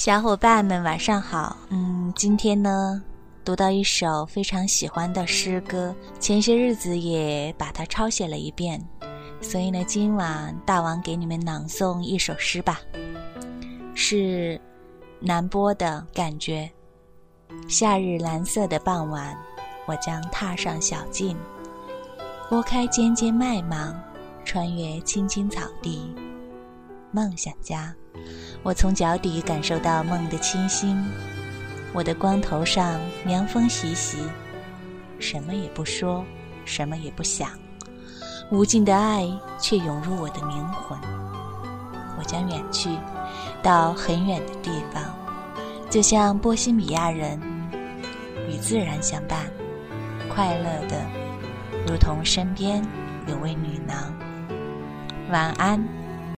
小伙伴们晚上好，嗯，今天呢，读到一首非常喜欢的诗歌，前些日子也把它抄写了一遍，所以呢，今晚大王给你们朗诵一首诗吧，是南波的感觉。夏日蓝色的傍晚，我将踏上小径，拨开尖尖麦芒，穿越青青草地，梦想家。我从脚底感受到梦的清新，我的光头上凉风习习，什么也不说，什么也不想，无尽的爱却涌入我的灵魂。我将远去，到很远的地方，就像波西米亚人，与自然相伴，快乐的，如同身边有位女郎。晚安。